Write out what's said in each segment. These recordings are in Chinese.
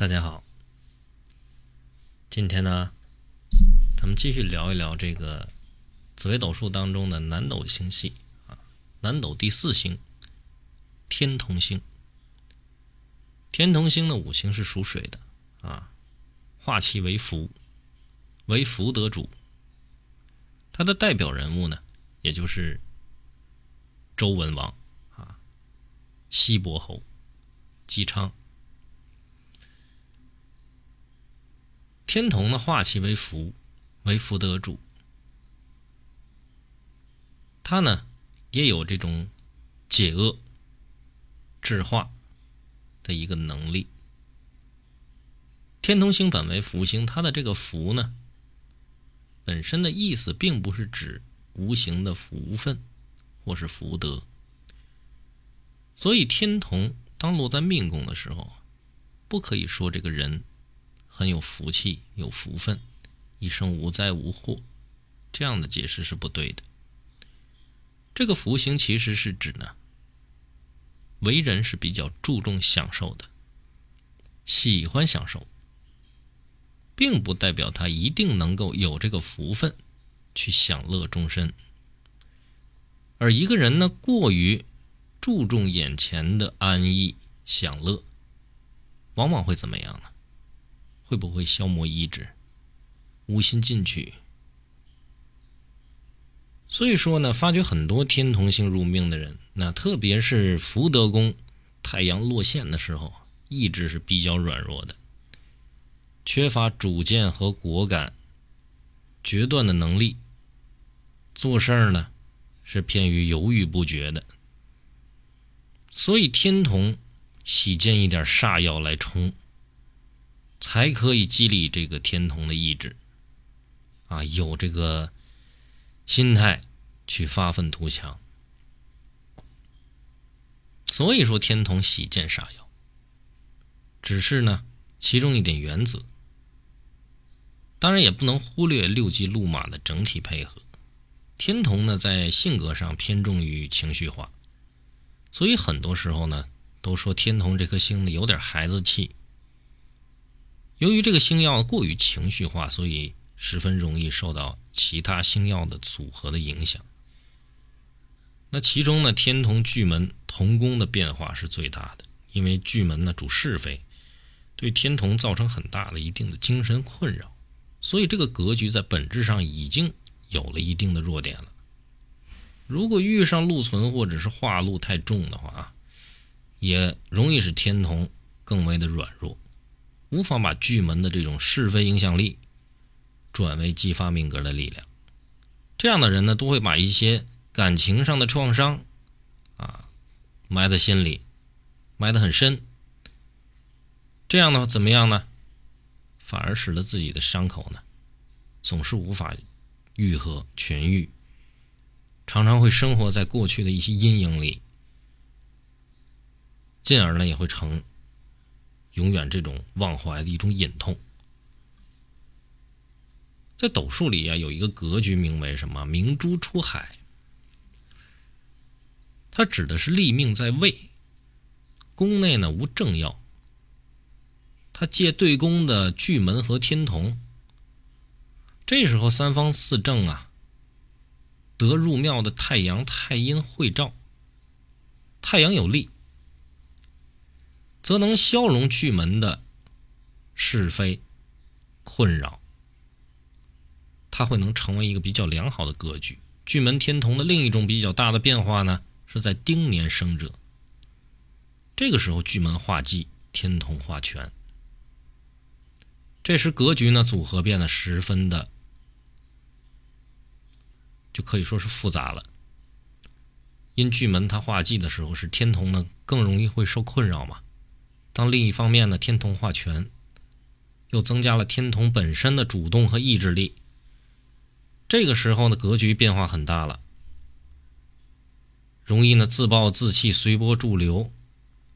大家好，今天呢，咱们继续聊一聊这个紫微斗数当中的南斗星系啊，南斗第四星天同星。天同星的五行是属水的啊，化气为福，为福德主。它的代表人物呢，也就是周文王啊，西伯侯姬昌。天同的化气为福，为福德主。他呢也有这种解厄、制化的一个能力。天同星本为福星，它的这个福呢，本身的意思并不是指无形的福分或是福德。所以天同当落在命宫的时候，不可以说这个人。很有福气，有福分，一生无灾无祸，这样的解释是不对的。这个福星其实是指呢，为人是比较注重享受的，喜欢享受，并不代表他一定能够有这个福分去享乐终身。而一个人呢，过于注重眼前的安逸享乐，往往会怎么样呢？会不会消磨意志，无心进取？所以说呢，发觉很多天同星入命的人，那特别是福德宫太阳落陷的时候，意志是比较软弱的，缺乏主见和果敢、决断的能力，做事儿呢是偏于犹豫不决的。所以天同喜见一点煞药来冲。才可以激励这个天同的意志，啊，有这个心态去发愤图强。所以说天同喜见煞药，只是呢，其中一点原则，当然也不能忽略六吉禄马的整体配合。天同呢，在性格上偏重于情绪化，所以很多时候呢，都说天同这颗星呢有点孩子气。由于这个星耀过于情绪化，所以十分容易受到其他星耀的组合的影响。那其中呢，天同巨门同宫的变化是最大的，因为巨门呢主是非，对天同造成很大的一定的精神困扰，所以这个格局在本质上已经有了一定的弱点了。如果遇上禄存或者是化禄太重的话啊，也容易使天同更为的软弱。无法把巨门的这种是非影响力转为激发命格的力量。这样的人呢，都会把一些感情上的创伤啊埋在心里，埋得很深。这样呢，怎么样呢？反而使得自己的伤口呢，总是无法愈合痊愈，常常会生活在过去的一些阴影里，进而呢，也会成。永远这种忘怀的一种隐痛，在斗数里啊，有一个格局名为什么？明珠出海。它指的是立命在位，宫内呢无正要。他借对宫的巨门和天同，这时候三方四正啊，得入庙的太阳、太阴会照，太阳有利。则能消融巨门的是非困扰，它会能成为一个比较良好的格局。巨门天同的另一种比较大的变化呢，是在丁年生者。这个时候巨门化忌，天同化权，这时格局呢组合变得十分的，就可以说是复杂了。因巨门它化忌的时候，是天同呢更容易会受困扰嘛。当另一方面呢，天同化权，又增加了天同本身的主动和意志力。这个时候呢，格局变化很大了，容易呢自暴自弃、随波逐流，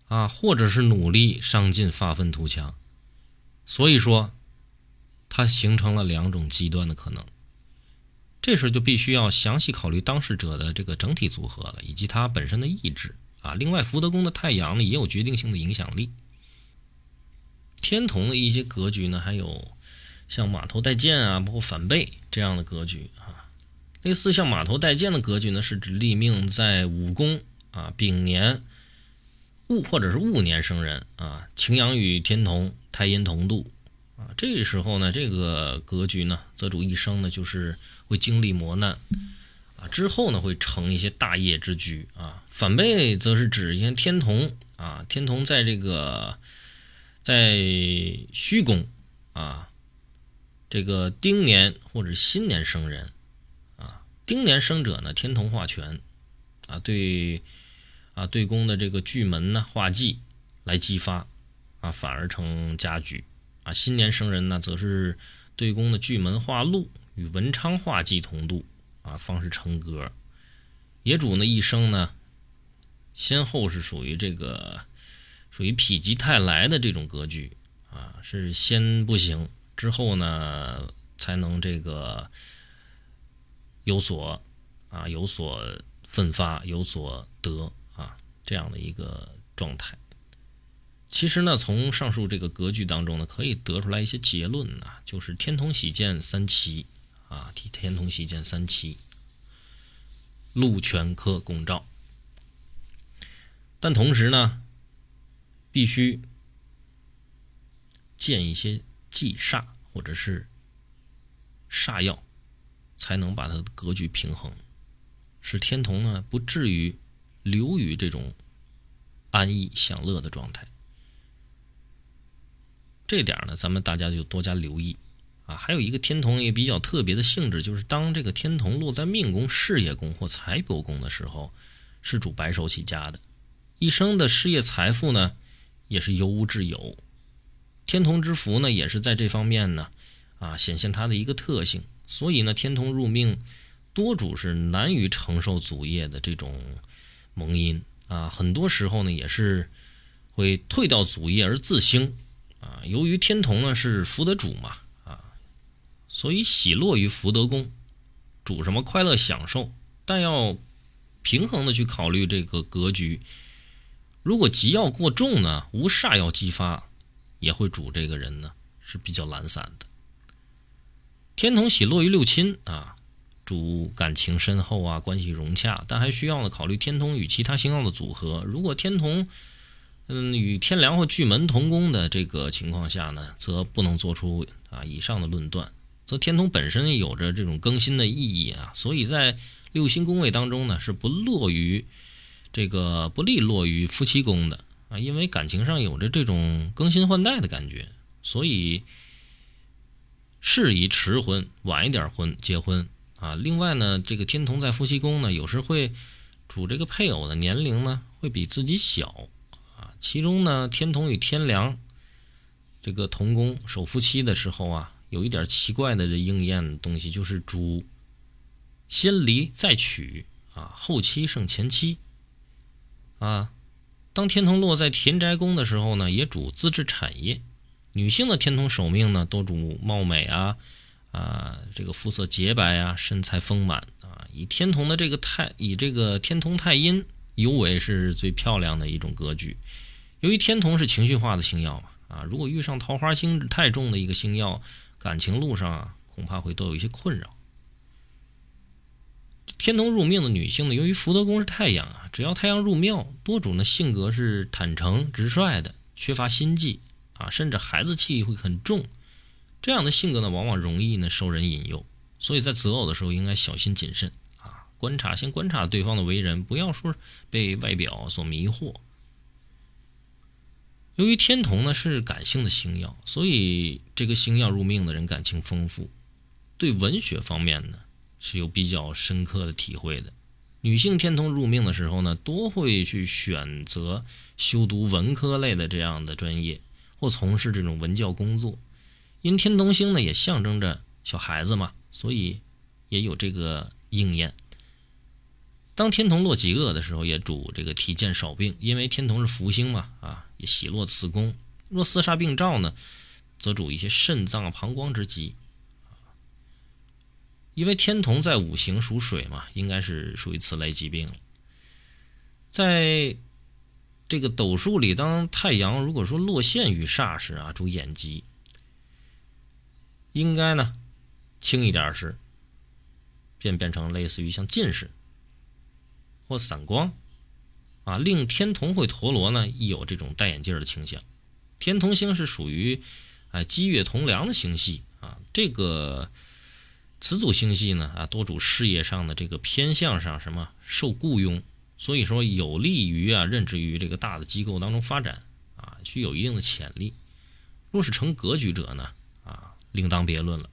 啊，或者是努力上进、发愤图强。所以说，它形成了两种极端的可能。这时候就必须要详细考虑当事者的这个整体组合了，以及他本身的意志啊。另外，福德宫的太阳呢，也有决定性的影响力。天同的一些格局呢，还有像马头带剑啊，包括反背这样的格局啊。类似像马头带剑的格局呢，是指立命在五宫啊、丙年戊或者是戊年生人啊，擎羊与天同、太阴同度啊。这时候呢，这个格局呢，则主一生呢就是会经历磨难啊，之后呢会成一些大业之局啊。反背则是指一些天同啊，天同在这个。在戌宫啊，这个丁年或者新年生人啊，丁年生者呢，天同化权啊，对啊对宫的这个巨门呢化忌来激发啊，反而成家局啊。新年生人呢，则是对宫的巨门化禄与文昌化忌同度啊，方是成格。野主呢一生呢，先后是属于这个。属于否极泰来的这种格局啊，是先不行，之后呢才能这个有所啊有所奋发，有所得啊这样的一个状态。其实呢，从上述这个格局当中呢，可以得出来一些结论呢，就是天同喜见三奇啊，天同喜见三奇，禄全科拱照，但同时呢。必须建一些忌煞或者是煞药，才能把它的格局平衡，使天同呢不至于流于这种安逸享乐的状态。这点呢，咱们大家就多加留意啊。还有一个天同也比较特别的性质，就是当这个天同落在命宫、事业宫或财帛宫的时候，是主白手起家的，一生的事业财富呢。也是由无至有，天同之福呢，也是在这方面呢，啊，显现它的一个特性。所以呢，天同入命，多主是难于承受祖业的这种蒙阴啊，很多时候呢，也是会退掉祖业而自兴啊。由于天同呢是福德主嘛，啊，所以喜落于福德宫，主什么快乐享受，但要平衡的去考虑这个格局。如果急要过重呢，无煞要激发，也会主这个人呢是比较懒散的。天同喜落于六亲啊，主感情深厚啊，关系融洽，但还需要呢考虑天同与其他星耀的组合。如果天同嗯与天梁或巨门同宫的这个情况下呢，则不能做出啊以上的论断。则天同本身有着这种更新的意义啊，所以在六星宫位当中呢是不落于。这个不利落于夫妻宫的啊，因为感情上有着这种更新换代的感觉，所以适宜迟婚，晚一点婚结婚啊。另外呢，这个天同在夫妻宫呢，有时会主这个配偶的年龄呢会比自己小啊。其中呢，天同与天梁这个同宫守夫妻的时候啊，有一点奇怪的这应验的东西，就是主先离再娶啊，后妻胜前妻。啊，当天同落在田宅宫的时候呢，也主资质产业。女性的天同守命呢，多主貌美啊，啊，这个肤色洁白啊，身材丰满啊。以天同的这个太，以这个天同太阴尤为是最漂亮的一种格局。由于天同是情绪化的星耀嘛，啊，如果遇上桃花星太重的一个星耀，感情路上啊，恐怕会都有一些困扰。天同入命的女性呢，由于福德宫是太阳啊，只要太阳入庙，多主呢性格是坦诚直率的，缺乏心计啊，甚至孩子气会很重。这样的性格呢，往往容易呢受人引诱，所以在择偶的时候应该小心谨慎啊，观察先观察对方的为人，不要说被外表所迷惑。由于天同呢是感性的星耀，所以这个星耀入命的人感情丰富，对文学方面呢。是有比较深刻的体会的。女性天同入命的时候呢，多会去选择修读文科类的这样的专业，或从事这种文教工作。因天同星呢，也象征着小孩子嘛，所以也有这个应验。当天同落极恶的时候，也主这个体健少病，因为天同是福星嘛，啊，也喜落此宫。若四煞病照呢，则主一些肾脏、膀胱之疾。因为天同在五行属水嘛，应该是属于此类疾病了。在这个斗数里，当太阳如果说落陷于煞时啊，主眼疾，应该呢轻一点是，便变成类似于像近视或散光啊。令天同会陀螺呢，亦有这种戴眼镜的倾向。天同星是属于哎积月同梁的星系啊，这个此组星系呢啊，多主事业上的这个偏向上什么受雇佣。所以说有利于啊任职于这个大的机构当中发展啊，具有一定的潜力。若是成格局者呢啊，另当别论了。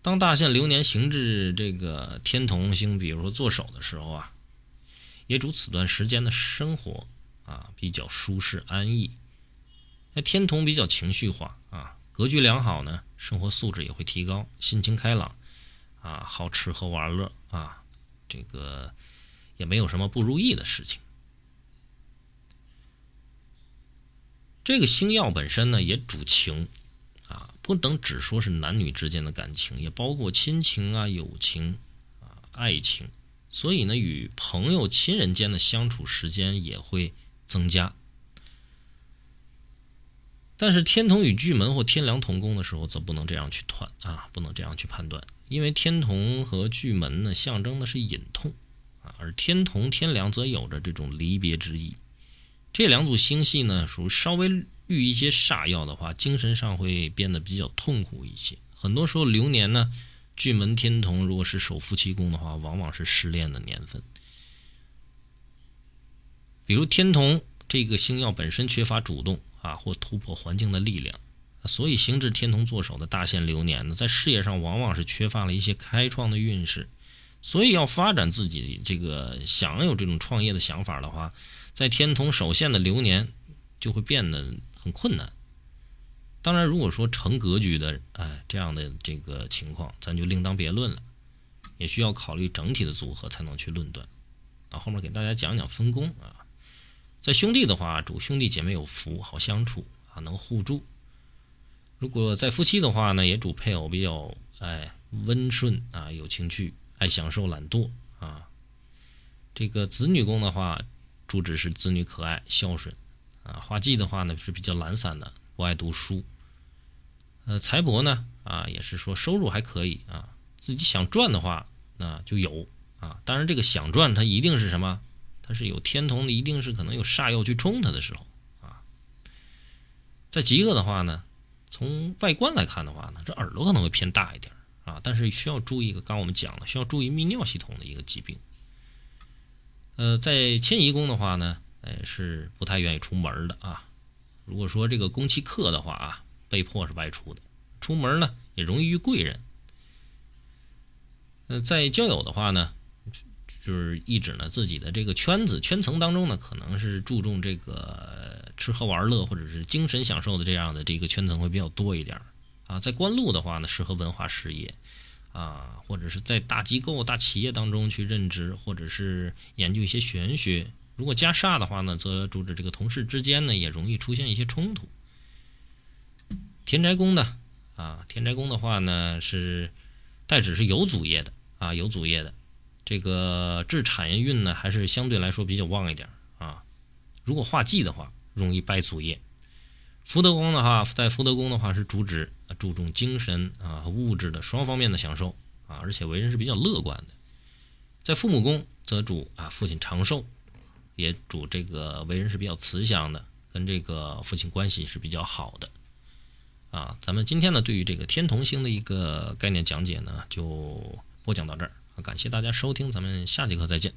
当大限流年行至这个天同星，比如说坐守的时候啊，也主此段时间的生活啊比较舒适安逸。那天同比较情绪化啊，格局良好呢，生活素质也会提高，心情开朗啊，好吃喝玩乐啊，这个。也没有什么不如意的事情。这个星耀本身呢，也主情啊，不能只说是男女之间的感情，也包括亲情啊、友情啊、爱情。所以呢，与朋友、亲人间的相处时间也会增加。但是天同与巨门或天梁同宫的时候，则不能这样去断啊，不能这样去判断，因为天同和巨门呢，象征的是隐痛。啊，而天同、天梁则有着这种离别之意。这两组星系呢，属于稍微遇一些煞药的话，精神上会变得比较痛苦一些。很多时候流年呢，巨门天同如果是守夫妻宫的话，往往是失恋的年份。比如天同这个星耀本身缺乏主动啊，或突破环境的力量，所以行至天同坐守的大限流年呢，在事业上往往是缺乏了一些开创的运势。所以要发展自己这个想有这种创业的想法的话，在天同守限的流年就会变得很困难。当然，如果说成格局的哎这样的这个情况，咱就另当别论了，也需要考虑整体的组合才能去论断。那后面给大家讲讲分工啊，在兄弟的话，主兄弟姐妹有福，好相处啊，能互助；如果在夫妻的话呢，也主配偶比较哎温顺啊，有情趣。爱享受、懒惰啊，这个子女宫的话，主旨是子女可爱、孝顺啊。画技的话呢是比较懒散的，不爱读书。呃，财帛呢啊，也是说收入还可以啊，自己想赚的话那就有啊。当然，这个想赚它一定是什么？它是有天同的，一定是可能有煞药去冲它的时候啊。在极恶的话呢，从外观来看的话呢，这耳朵可能会偏大一点。啊，但是需要注意一个，刚我们讲了，需要注意泌尿系统的一个疾病。呃，在迁移宫的话呢，呃，是不太愿意出门的啊。如果说这个宫气克的话啊，被迫是外出的，出门呢也容易遇贵人。呃，在交友的话呢，就是意指呢自己的这个圈子圈层当中呢，可能是注重这个吃喝玩乐或者是精神享受的这样的这个圈层会比较多一点。啊，在官路的话呢，适合文化事业，啊，或者是在大机构、大企业当中去任职，或者是研究一些玄学。如果加煞的话呢，则主旨这个同事之间呢，也容易出现一些冲突。田宅宫的啊，田宅宫的话呢，是代指是有祖业的啊，有祖业的这个制产业运呢，还是相对来说比较旺一点啊。如果化忌的话，容易败祖业。福德宫的话，在福德宫的话是主旨注重精神啊和物质的双方面的享受啊，而且为人是比较乐观的。在父母宫则主啊父亲长寿，也主这个为人是比较慈祥的，跟这个父亲关系是比较好的啊。咱们今天呢对于这个天同星的一个概念讲解呢就播讲到这儿，感谢大家收听，咱们下节课再见。